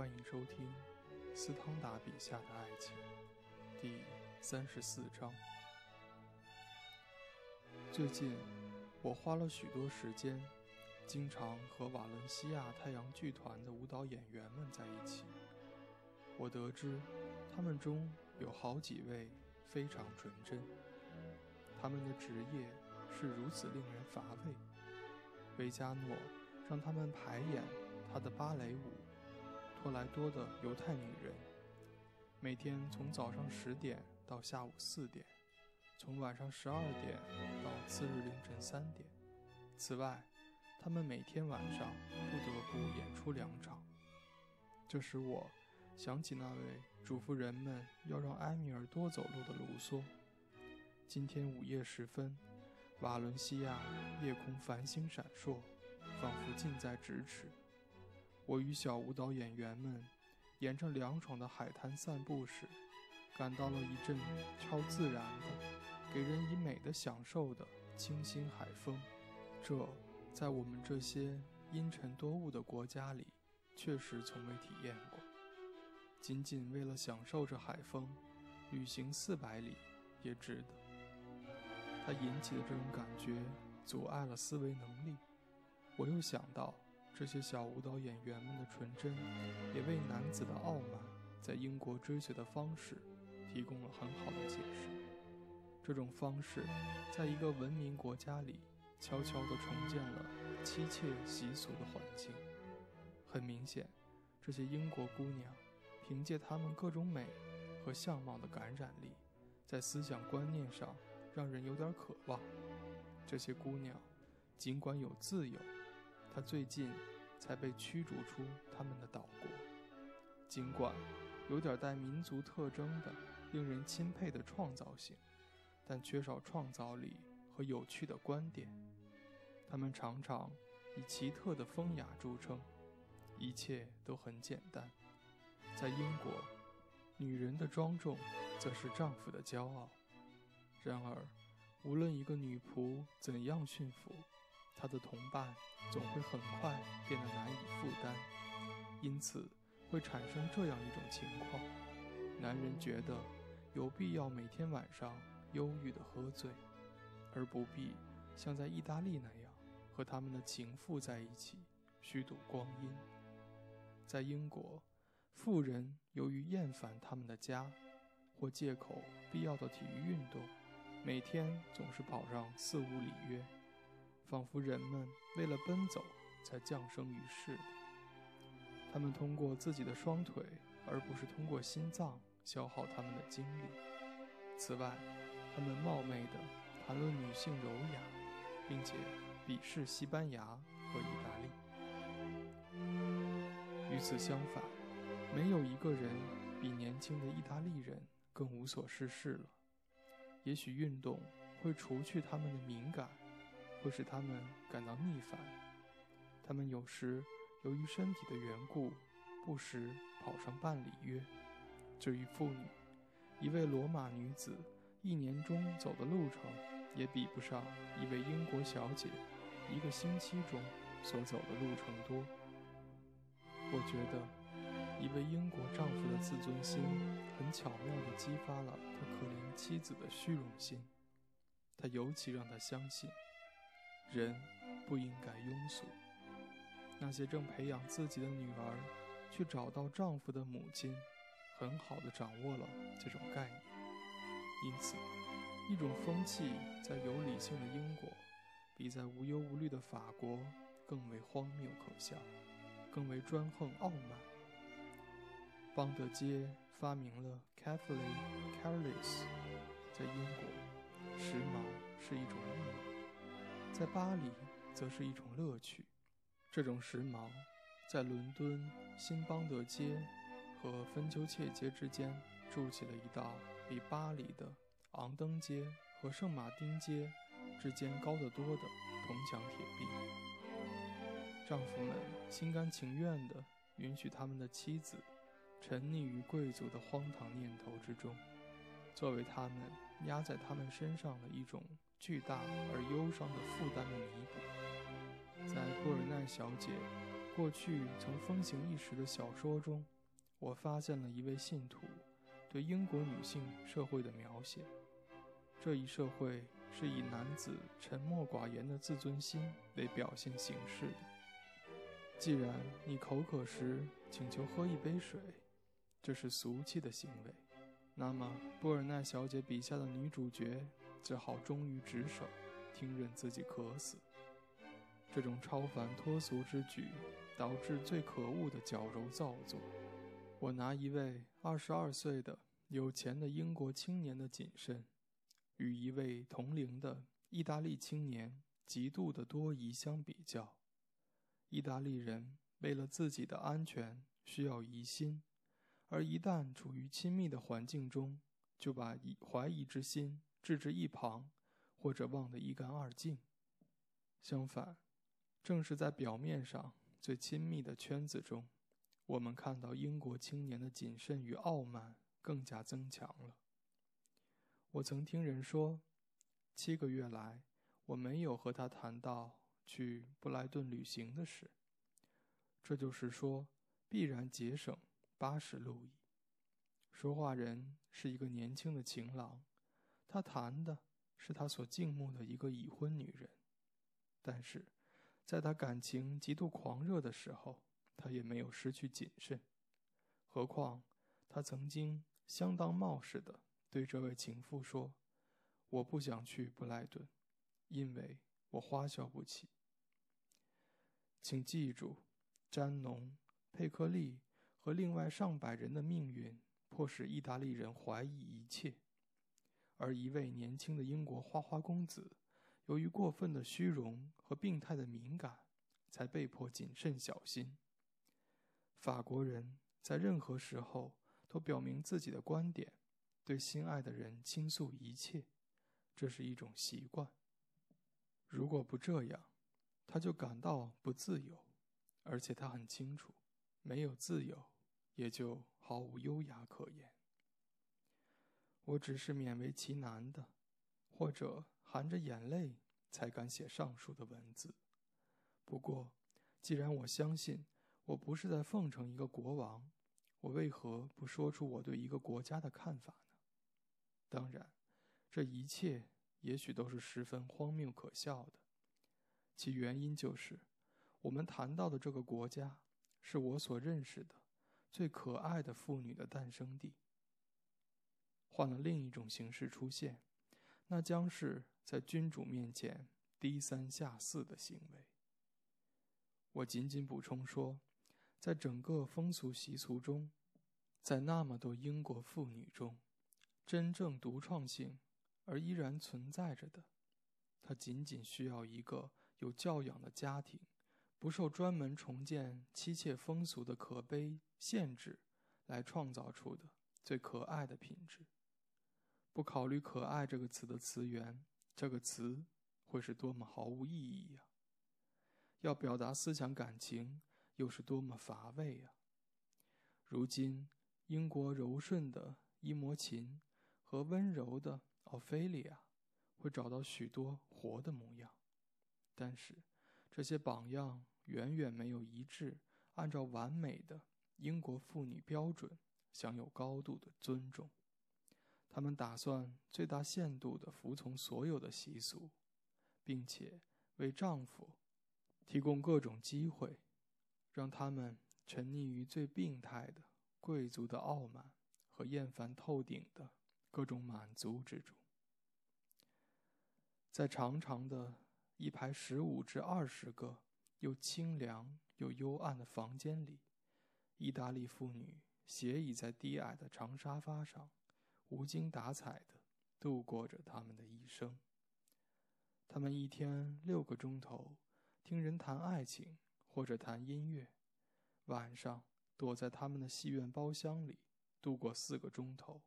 欢迎收听斯汤达笔下的爱情第三十四章。最近，我花了许多时间，经常和瓦伦西亚太阳剧团的舞蹈演员们在一起。我得知，他们中有好几位非常纯真，他们的职业是如此令人乏味。维加诺让他们排演他的芭蕾舞。托莱多的犹太女人，每天从早上十点到下午四点，从晚上十二点到次日凌晨三点。此外，他们每天晚上不得不演出两场。这使我想起那位嘱咐人们要让埃米尔多走路的卢梭。今天午夜时分，瓦伦西亚夜空繁星闪烁，仿佛近在咫尺。我与小舞蹈演员们沿着凉爽的海滩散步时，感到了一阵超自然的、给人以美的享受的清新海风。这在我们这些阴沉多雾的国家里，确实从未体验过。仅仅为了享受这海风，旅行四百里也值得。它引起的这种感觉阻碍了思维能力。我又想到。这些小舞蹈演员们的纯真，也为男子的傲慢在英国追随的方式提供了很好的解释。这种方式，在一个文明国家里悄悄地重建了妻妾习俗的环境。很明显，这些英国姑娘凭借她们各种美和相貌的感染力，在思想观念上让人有点渴望。这些姑娘尽管有自由。他最近才被驱逐出他们的岛国，尽管有点带民族特征的、令人钦佩的创造性，但缺少创造力和有趣的观点。他们常常以奇特的风雅著称，一切都很简单。在英国，女人的庄重则是丈夫的骄傲。然而，无论一个女仆怎样驯服，他的同伴总会很快变得难以负担，因此会产生这样一种情况：男人觉得有必要每天晚上忧郁地喝醉，而不必像在意大利那样和他们的情妇在一起虚度光阴。在英国，富人由于厌烦他们的家，或借口必要的体育运动，每天总是跑上四五里约。仿佛人们为了奔走才降生于世的，他们通过自己的双腿，而不是通过心脏消耗他们的精力。此外，他们冒昧地谈论女性柔雅，并且鄙视西班牙和意大利。与此相反，没有一个人比年轻的意大利人更无所事事了。也许运动会除去他们的敏感。会使他们感到逆反。他们有时由于身体的缘故，不时跑上半里约。至于妇女，一位罗马女子一年中走的路程，也比不上一位英国小姐一个星期中所走的路程多。我觉得，一位英国丈夫的自尊心很巧妙地激发了他可怜妻子的虚荣心。他尤其让她相信。人不应该庸俗。那些正培养自己的女儿去找到丈夫的母亲，很好的掌握了这种概念。因此，一种风气在有理性的英国，比在无忧无虑的法国更为荒谬可笑，更为专横傲慢。邦德街发明了 c a t h l e e Careless，在英国，时髦是一种欲望。在巴黎，则是一种乐趣。这种时髦，在伦敦新邦德街和芬丘切街之间筑起了一道比巴黎的昂登街和圣马丁街之间高得多的铜墙铁壁。丈夫们心甘情愿地允许他们的妻子沉溺于贵族的荒唐念头之中，作为他们压在他们身上的一种。巨大而忧伤的负担的弥补，在布尔奈小姐过去曾风行一时的小说中，我发现了一位信徒对英国女性社会的描写。这一社会是以男子沉默寡言的自尊心为表现形式的。既然你口渴时请求喝一杯水，这是俗气的行为，那么布尔奈小姐笔下的女主角只好忠于职守，听任自己渴死。这种超凡脱俗之举，导致最可恶的矫揉造作。我拿一位二十二岁的有钱的英国青年的谨慎。与一位同龄的意大利青年极度的多疑相比较，意大利人为了自己的安全需要疑心，而一旦处于亲密的环境中，就把疑怀疑之心置之一旁，或者忘得一干二净。相反，正是在表面上最亲密的圈子中，我们看到英国青年的谨慎与傲慢更加增强了。我曾听人说，七个月来我没有和他谈到去布莱顿旅行的事。这就是说，必然节省八十路易。说话人是一个年轻的情郎，他谈的是他所敬慕的一个已婚女人。但是，在他感情极度狂热的时候，他也没有失去谨慎。何况，他曾经相当冒失的。对这位情妇说：“我不想去布莱顿，因为我花销不起。请记住，詹农、佩克利和另外上百人的命运，迫使意大利人怀疑一切。而一位年轻的英国花花公子，由于过分的虚荣和病态的敏感，才被迫谨慎小心。法国人在任何时候都表明自己的观点。”对心爱的人倾诉一切，这是一种习惯。如果不这样，他就感到不自由，而且他很清楚，没有自由，也就毫无优雅可言。我只是勉为其难的，或者含着眼泪才敢写上述的文字。不过，既然我相信我不是在奉承一个国王，我为何不说出我对一个国家的看法呢？当然，这一切也许都是十分荒谬可笑的。其原因就是，我们谈到的这个国家，是我所认识的最可爱的妇女的诞生地。换了另一种形式出现，那将是在君主面前低三下四的行为。我仅仅补充说，在整个风俗习俗中，在那么多英国妇女中。真正独创性而依然存在着的，它仅仅需要一个有教养的家庭，不受专门重建妻妾风俗的可悲限制，来创造出的最可爱的品质。不考虑“可爱”这个词的词源，这个词会是多么毫无意义呀！要表达思想感情，又是多么乏味呀！如今，英国柔顺的伊摩琴。和温柔的奥菲利亚会找到许多活的模样，但是这些榜样远远没有一致按照完美的英国妇女标准享有高度的尊重。他们打算最大限度地服从所有的习俗，并且为丈夫提供各种机会，让他们沉溺于最病态的贵族的傲慢和厌烦透顶的。各种满足之中，在长长的一排十五至二十个又清凉又幽暗的房间里，意大利妇女斜倚在低矮的长沙发上，无精打采的度过着他们的一生。他们一天六个钟头听人谈爱情或者谈音乐，晚上躲在他们的戏院包厢里度过四个钟头。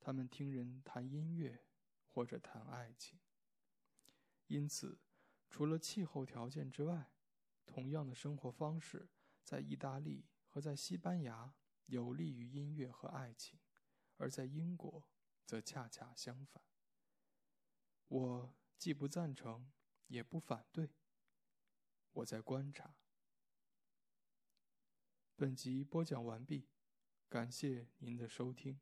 他们听人谈音乐，或者谈爱情。因此，除了气候条件之外，同样的生活方式在意大利和在西班牙有利于音乐和爱情，而在英国则恰恰相反。我既不赞成，也不反对。我在观察。本集播讲完毕，感谢您的收听。